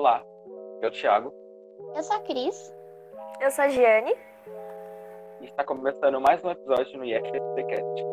Olá, eu sou o Thiago. Eu sou a Cris. Eu sou a Giane. E está começando mais um episódio no IFSCast.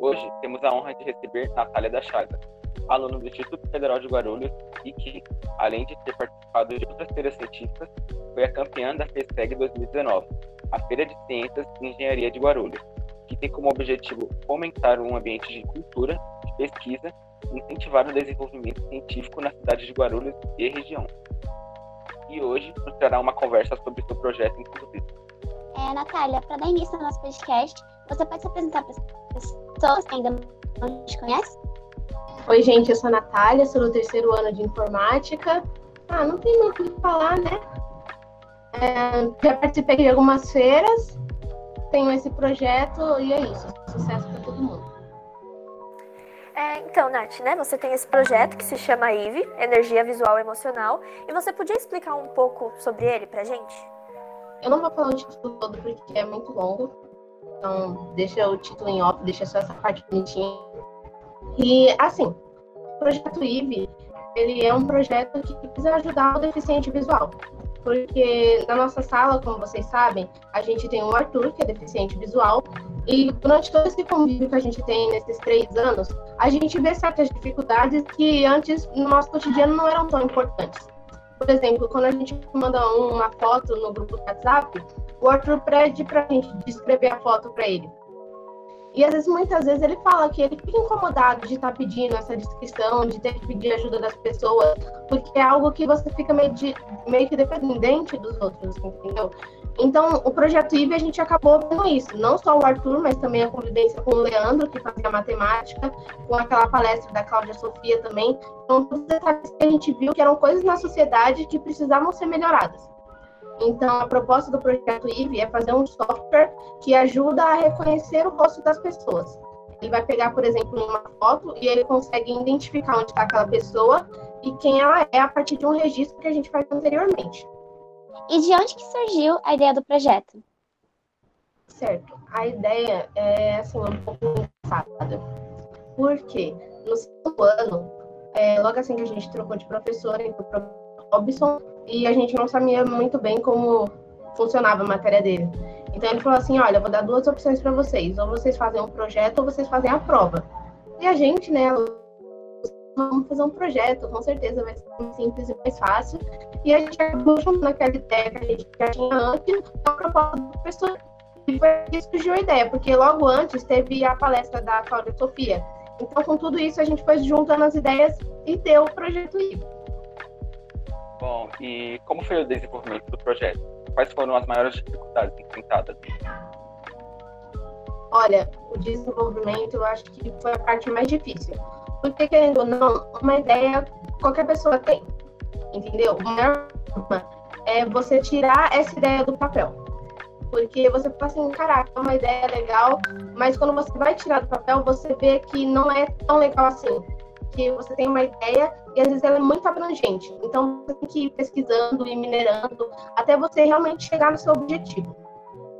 Hoje temos a honra de receber Natália da Chaga, aluna do Instituto Federal de Guarulhos e que, além de ter participado de outras feiras científicas, foi a campeã da FESEG 2019, a Feira de Ciências e Engenharia de Guarulhos, que tem como objetivo fomentar um ambiente de cultura, de pesquisa e incentivar o desenvolvimento científico na cidade de Guarulhos e região. E hoje nos trará uma conversa sobre seu projeto inclusive. É, Natália, para dar início ao nosso podcast, você pode se apresentar para as pessoas que ainda não te conhecem? Oi, gente, eu sou a Natália, sou do terceiro ano de informática. Ah, não tem muito o que falar, né? É, já participei de algumas feiras, tenho esse projeto e é isso. Sucesso para todo mundo. É, então, Nath, né, você tem esse projeto que se chama IVE, Energia Visual Emocional, e você podia explicar um pouco sobre ele pra gente? Eu não vou falar o título todo porque é muito longo, então deixa o título em off, deixa só essa parte bonitinha. E, assim, o projeto IVE, ele é um projeto que precisa ajudar o deficiente visual porque na nossa sala, como vocês sabem, a gente tem o Arthur, que é deficiente visual, e durante todo esse convívio que a gente tem nesses três anos, a gente vê certas dificuldades que antes no nosso cotidiano não eram tão importantes. Por exemplo, quando a gente manda uma foto no grupo do WhatsApp, o Arthur pede para a gente descrever a foto para ele. E às vezes, muitas vezes, ele fala que ele fica incomodado de estar tá pedindo essa descrição, de ter que pedir ajuda das pessoas, porque é algo que você fica meio, de, meio que dependente dos outros, entendeu? Então, o projeto IVE a gente acabou vendo isso. Não só o Arthur, mas também a convivência com o Leandro, que fazia matemática, com aquela palestra da Cláudia Sofia também. Então, todos os detalhes que a gente viu que eram coisas na sociedade que precisavam ser melhoradas. Então, a proposta do projeto IVE é fazer um software que ajuda a reconhecer o rosto das pessoas. Ele vai pegar, por exemplo, uma foto e ele consegue identificar onde está aquela pessoa e quem ela é a partir de um registro que a gente faz anteriormente. E de onde que surgiu a ideia do projeto? Certo. A ideia é, assim, um pouco engraçada. Porque no segundo ano, é, logo assim que a gente trocou de professor, entrou o Robson, e a gente não sabia muito bem como funcionava a matéria dele. Então ele falou assim: olha, vou dar duas opções para vocês, ou vocês fazem um projeto ou vocês fazem a prova. E a gente, né, vamos fazer um projeto, com certeza vai ser mais simples e mais fácil. E a gente acabou juntando aquela ideia que a gente já tinha antes, a proposta do professor. E foi isso que surgiu a ideia, porque logo antes teve a palestra da Cláudia Sofia. Então, com tudo isso, a gente foi juntando as ideias e deu o projeto livre. Bom, e como foi o desenvolvimento do projeto? Quais foram as maiores dificuldades enfrentadas? Olha, o desenvolvimento eu acho que foi a parte mais difícil. Porque, querendo ou não, uma ideia qualquer pessoa tem. Entendeu? Problema é você tirar essa ideia do papel. Porque você fala assim, caraca, é uma ideia legal, mas quando você vai tirar do papel, você vê que não é tão legal assim porque você tem uma ideia e às vezes ela é muito abrangente. Então você tem que ir pesquisando e minerando até você realmente chegar no seu objetivo.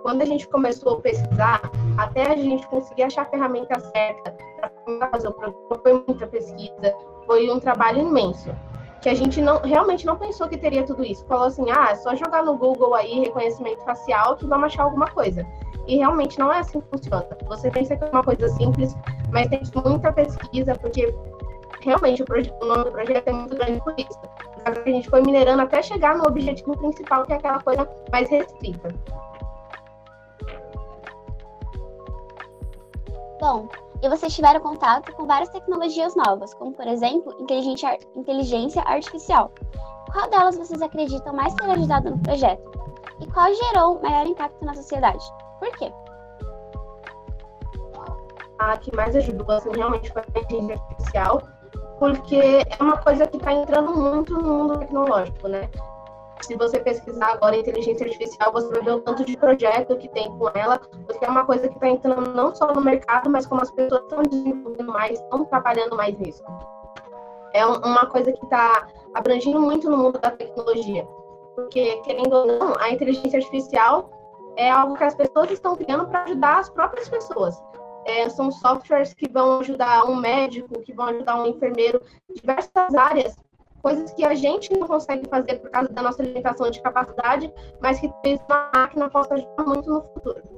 Quando a gente começou a pesquisar, até a gente conseguir achar a ferramenta certa para fazer o programa, foi muita pesquisa, foi um trabalho imenso. Que a gente não, realmente não pensou que teria tudo isso. Falou assim: ah, é só jogar no Google aí reconhecimento facial que vamos achar alguma coisa. E realmente não é assim que funciona. Você pensa que é uma coisa simples, mas tem muita pesquisa, porque realmente o, projeto, o nome do projeto é muito grande por isso. A gente foi minerando até chegar no objetivo principal, que é aquela coisa mais restrita. Bom, e vocês tiveram contato com várias tecnologias novas, como por exemplo, inteligência, inteligência artificial. Qual delas vocês acreditam mais ter ajudado no projeto? E qual gerou maior impacto na sociedade? Por quê? A que mais ajudou, assim, realmente foi a inteligência artificial, porque é uma coisa que está entrando muito no mundo tecnológico, né? Se você pesquisar agora inteligência artificial, você vai ver o tanto de projeto que tem com ela, porque é uma coisa que está entrando não só no mercado, mas como as pessoas estão desenvolvendo mais, estão trabalhando mais nisso. É uma coisa que está abrangindo muito no mundo da tecnologia, porque, querendo ou não, a inteligência artificial é algo que as pessoas estão criando para ajudar as próprias pessoas. É, são softwares que vão ajudar um médico, que vão ajudar um enfermeiro, diversas áreas, coisas que a gente não consegue fazer por causa da nossa limitação de capacidade, mas que talvez uma máquina possa ajudar muito no futuro.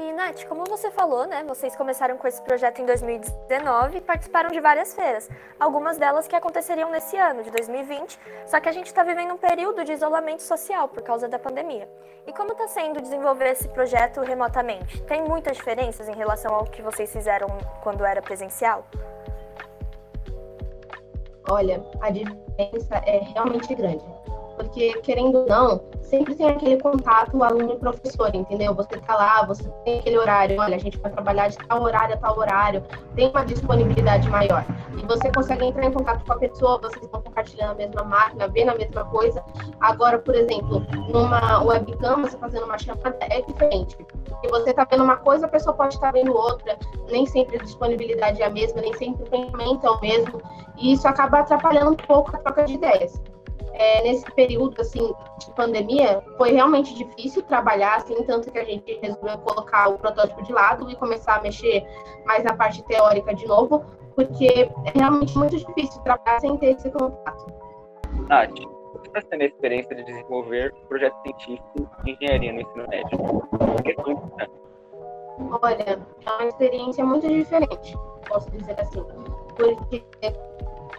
E, Nath, como você falou, né, vocês começaram com esse projeto em 2019 e participaram de várias feiras, algumas delas que aconteceriam nesse ano, de 2020, só que a gente está vivendo um período de isolamento social por causa da pandemia. E como está sendo desenvolver esse projeto remotamente? Tem muitas diferenças em relação ao que vocês fizeram quando era presencial? Olha, a diferença é realmente grande porque querendo ou não, sempre tem aquele contato aluno e professor, entendeu? Você tá lá, você tem aquele horário, olha, a gente vai trabalhar de tal horário a tal horário, tem uma disponibilidade maior. E você consegue entrar em contato com a pessoa, vocês estão compartilhando a mesma máquina, vendo a mesma coisa. Agora, por exemplo, numa webcam, você fazendo uma chamada, é diferente. Porque você tá vendo uma coisa, a pessoa pode estar vendo outra, nem sempre a disponibilidade é a mesma, nem sempre o pensamento é o mesmo, e isso acaba atrapalhando um pouco a troca de ideias é, nesse período assim de pandemia foi realmente difícil trabalhar assim tanto que a gente resolveu colocar o protótipo de lado e começar a mexer mais na parte teórica de novo porque é realmente muito difícil trabalhar sem ter esse contato. Nath, você está tendo a experiência de desenvolver projeto científico de engenharia no ensino médio? Olha, é uma experiência muito diferente, posso dizer assim, porque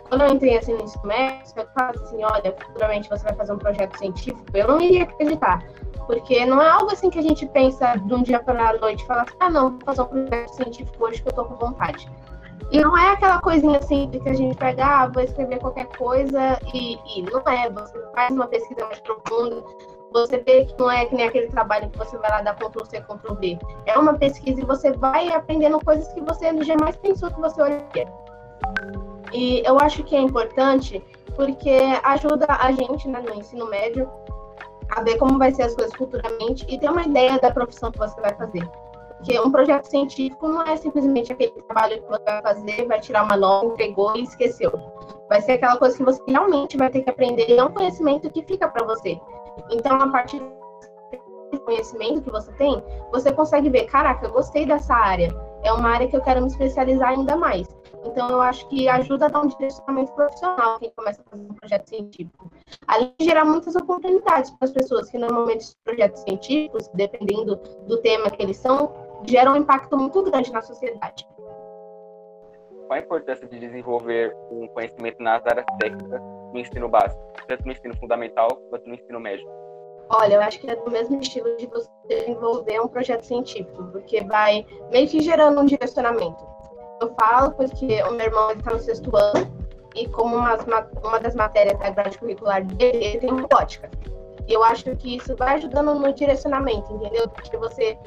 quando eu entrei assim no ensino médio, eu falo assim, olha, futuramente você vai fazer um projeto científico, eu não iria acreditar. Porque não é algo assim que a gente pensa de um dia para a noite e fala assim, ah não, vou fazer um projeto científico hoje que eu tô com vontade. E não é aquela coisinha de que a gente pega, ah, vou escrever qualquer coisa e, e não é. Você faz uma pesquisa mais profunda, você vê que não é que nem aquele trabalho que você vai lá dar Ctrl C, Ctrl V. É uma pesquisa e você vai aprendendo coisas que você jamais pensou que você olharia. E eu acho que é importante porque ajuda a gente né, no ensino médio a ver como vai ser as coisas futuramente e ter uma ideia da profissão que você vai fazer. Porque um projeto científico não é simplesmente aquele trabalho que você vai fazer, vai tirar uma nota, pegou e esqueceu. Vai ser aquela coisa que você realmente vai ter que aprender e é um conhecimento que fica para você. Então, a partir do conhecimento que você tem, você consegue ver, caraca, eu gostei dessa área. É uma área que eu quero me especializar ainda mais. Então, eu acho que ajuda a dar um direcionamento profissional quem começa a fazer um projeto científico. Além de gerar muitas oportunidades para as pessoas, que normalmente os projetos científicos, dependendo do tema que eles são, geram um impacto muito grande na sociedade. Qual a importância de desenvolver um conhecimento nas áreas técnicas no ensino básico, tanto no ensino fundamental quanto no ensino médio? Olha, eu acho que é do mesmo estilo de você desenvolver um projeto científico, porque vai meio que gerando um direcionamento eu falo porque o meu irmão está no sexto ano e como uma das matérias da grade curricular dele, ele tem robótica. E eu acho que isso vai ajudando no direcionamento, entendeu? Porque você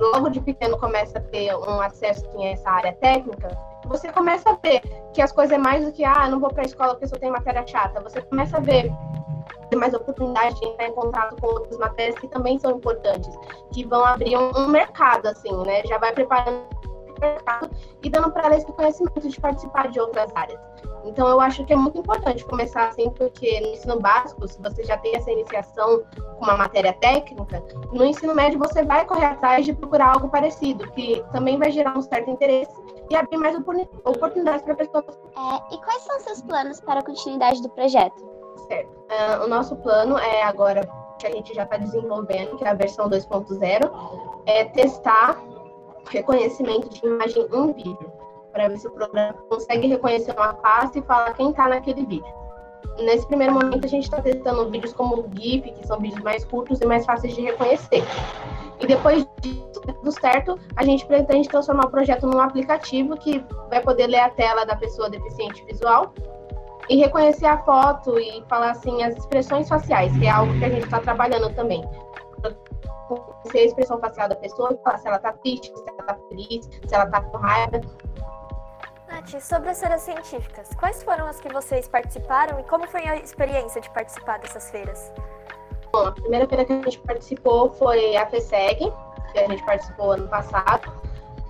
logo de pequeno começa a ter um acesso a essa área técnica, você começa a ver que as coisas é mais do que, ah, não vou para a escola porque só tem matéria chata. Você começa a ver mais oportunidade de entrar em contato com outras matérias que também são importantes, que vão abrir um mercado, assim, né? Já vai preparando mercado e dando para eles o conhecimento de participar de outras áreas. Então, eu acho que é muito importante começar assim, porque no ensino básico, se você já tem essa iniciação com uma matéria técnica, no ensino médio você vai correr atrás de procurar algo parecido, que também vai gerar um certo interesse e abrir mais oportunidades para pessoas. É, e quais são seus planos para a continuidade do projeto? Certo. Uh, o nosso plano é agora que a gente já está desenvolvendo, que é a versão 2.0, é testar reconhecimento de imagem em vídeo, para ver se o programa consegue reconhecer uma face e falar quem está naquele vídeo. Nesse primeiro momento, a gente está testando vídeos como o GIF, que são vídeos mais curtos e mais fáceis de reconhecer. E depois disso, tudo certo, a gente pretende transformar o projeto num aplicativo que vai poder ler a tela da pessoa deficiente visual e reconhecer a foto e falar assim as expressões faciais, que é algo que a gente está trabalhando também conhecer a expressão facial da pessoa e falar se ela tá triste, se ela tá feliz, se ela tá com raiva. Nath, sobre as feiras científicas, quais foram as que vocês participaram e como foi a experiência de participar dessas feiras? Bom, a primeira feira que a gente participou foi a FESEG, que a gente participou ano passado.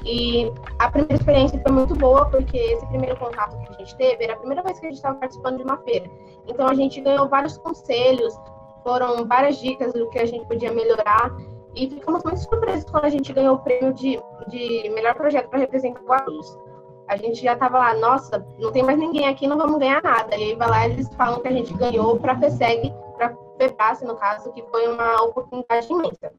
E a primeira experiência foi muito boa, porque esse primeiro contato que a gente teve era a primeira vez que a gente estava participando de uma feira. Então a gente ganhou vários conselhos, foram várias dicas do que a gente podia melhorar E ficamos muito surpresos quando a gente ganhou o prêmio de, de melhor projeto para representar Guarulhos. A gente já estava lá, nossa, não tem mais ninguém aqui, não vamos ganhar nada. E aí vai lá eles falam que a gente ganhou para a FESEG, para a FEBRAS, no caso, que foi uma oportunidade imensa.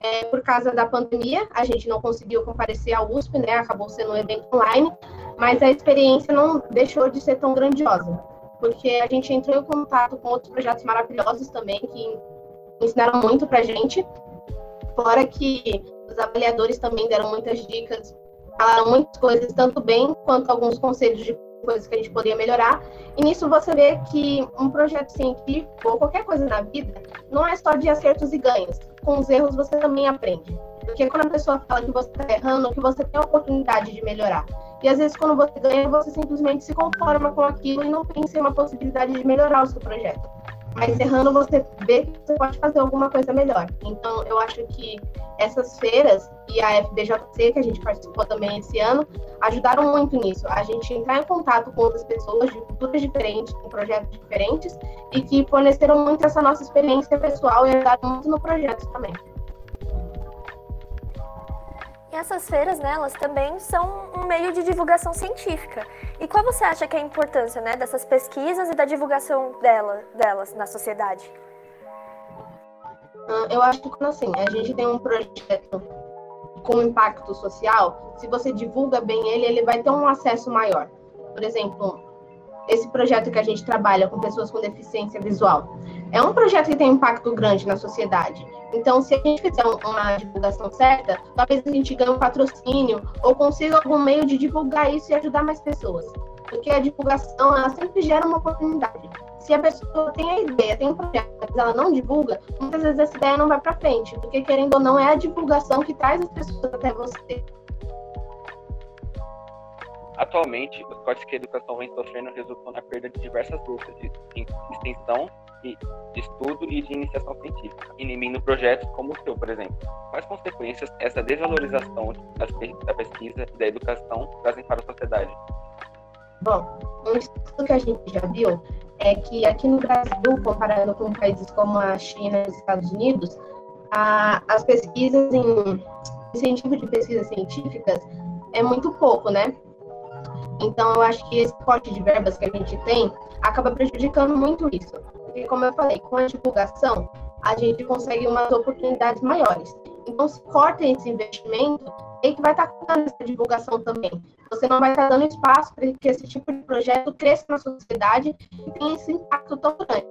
É, por causa da pandemia, a gente não conseguiu comparecer ao USP, né? Acabou sendo um evento online, mas a experiência não deixou de ser tão grandiosa, porque a gente entrou em contato com outros projetos maravilhosos também que ensinaram muito para a gente. Fora que os avaliadores também deram muitas dicas, falaram muitas coisas, tanto bem quanto alguns conselhos de coisas que a gente poderia melhorar. E nisso você vê que um projeto científico ou qualquer coisa na vida não é só de acertos e ganhos com os erros você também aprende. Porque quando a pessoa fala que você está errando, que você tem a oportunidade de melhorar. E às vezes quando você ganha, você simplesmente se conforma com aquilo e não pensa em uma possibilidade de melhorar o seu projeto. Mas errando, você vê que você pode fazer alguma coisa melhor. Então, eu acho que essas feiras e a FBJC, que a gente participou também esse ano, ajudaram muito nisso. A gente entrar em contato com outras pessoas de culturas diferentes, com projetos diferentes, e que forneceram muito essa nossa experiência pessoal e ajudaram muito no projeto também. E essas feiras, né, elas também são um meio de divulgação científica. E qual você acha que é a importância, né, dessas pesquisas e da divulgação dela, delas na sociedade? Ah, eu acho que assim, a gente tem um projeto com impacto social, se você divulga bem ele, ele vai ter um acesso maior. Por exemplo, esse projeto que a gente trabalha com pessoas com deficiência visual, é um projeto que tem impacto grande na sociedade. Então, se a gente fizer uma divulgação certa, talvez a gente ganhe um patrocínio ou consiga algum meio de divulgar isso e ajudar mais pessoas. Porque a divulgação, ela sempre gera uma oportunidade. Se a pessoa tem a ideia, tem um projeto, mas ela não divulga, muitas vezes essa ideia não vai para frente. Porque, querendo ou não, é a divulgação que traz as pessoas até você. Atualmente, os cortes que a educação vem sofrendo resultam na perda de diversas lutas de extensão de estudo e de iniciação científica, inimindo projetos como o seu, por exemplo. Quais consequências essa desvalorização da pesquisa e da educação trazem para a sociedade? Bom, um estudo que a gente já viu é que aqui no Brasil, comparando com países como a China e os Estados Unidos, a, as pesquisas em incentivo de pesquisas científicas é muito pouco, né? Então, eu acho que esse corte de verbas que a gente tem acaba prejudicando muito isso. Porque, como eu falei, com a divulgação, a gente consegue umas oportunidades maiores. Então, se corta esse investimento, é que vai estar cortando essa divulgação também. Você não vai estar dando espaço para que esse tipo de projeto cresça na sociedade e tenha esse impacto tão grande.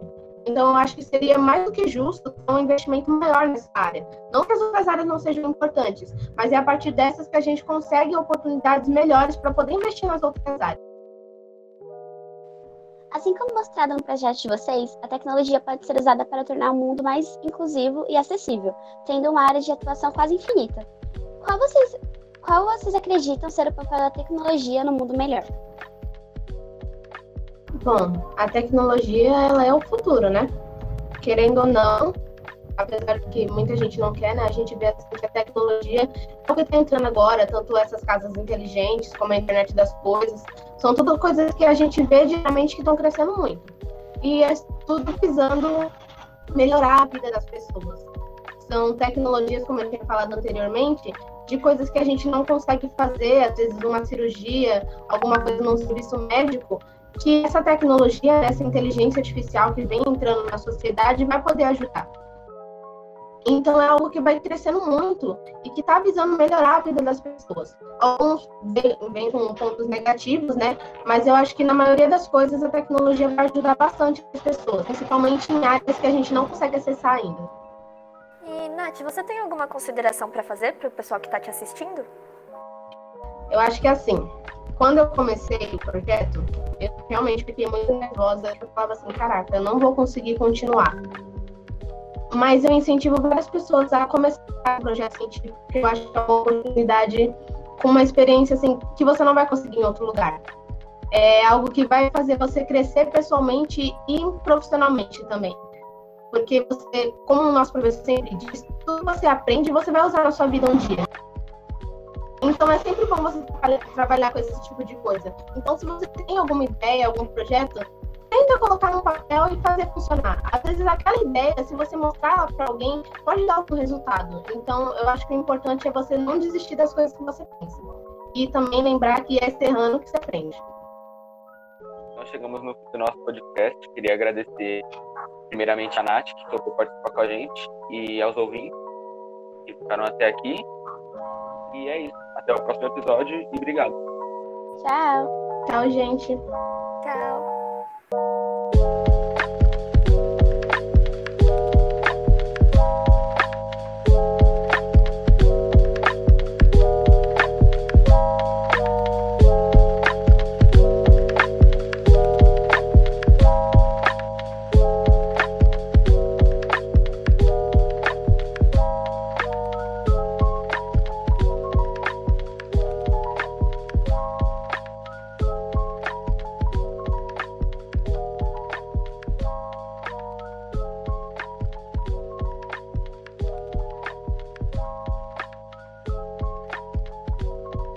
Então, eu acho que seria mais do que justo um investimento maior nessa área. Não que as outras áreas não sejam importantes, mas é a partir dessas que a gente consegue oportunidades melhores para poder investir nas outras áreas. Assim como mostrado no projeto de vocês, a tecnologia pode ser usada para tornar o mundo mais inclusivo e acessível, tendo uma área de atuação quase infinita. Qual vocês, qual vocês acreditam ser o papel da tecnologia no mundo melhor? Bom, a tecnologia ela é o futuro, né? Querendo ou não, apesar de que muita gente não quer, né? A gente vê que a tecnologia é o que está entrando agora, tanto essas casas inteligentes como a internet das coisas, são tudo coisas que a gente vê diariamente que estão crescendo muito. E é tudo visando melhorar a vida das pessoas. São tecnologias, como eu tinha falado anteriormente, de coisas que a gente não consegue fazer, às vezes uma cirurgia, alguma coisa num serviço médico, que essa tecnologia, essa inteligência artificial que vem entrando na sociedade vai poder ajudar. Então é algo que vai crescendo muito e que está visando melhorar a vida das pessoas. Alguns vêm com pontos negativos, né? Mas eu acho que na maioria das coisas a tecnologia vai ajudar bastante as pessoas, principalmente em áreas que a gente não consegue acessar ainda. E, Nath, você tem alguma consideração para fazer para o pessoal que está te assistindo? Eu acho que assim, quando eu comecei o projeto, eu realmente fiquei muito nervosa. Eu falava assim, caraca, eu não vou conseguir continuar. Mas eu incentivo várias pessoas a começar o projeto científico, porque eu acho que é uma oportunidade com uma experiência assim que você não vai conseguir em outro lugar. É algo que vai fazer você crescer pessoalmente e profissionalmente também. Porque você, como o nosso professor sempre diz, tudo que você aprende, você vai usar na sua vida um dia. Então é sempre bom você trabalhar com esse tipo de coisa. Então, se você tem alguma ideia, algum projeto, tenta colocar no papel e fazer funcionar. Às vezes aquela ideia, se você mostrar ela para alguém, pode dar algum resultado. Então, eu acho que o importante é você não desistir das coisas que você pensa. E também lembrar que é errando que você aprende. Então chegamos no fim do nosso podcast. Queria agradecer primeiramente a Nath, que topou participar com a gente, e aos ouvintes que ficaram até aqui. E é isso. Até o próximo episódio e obrigado. Tchau. Tchau, gente.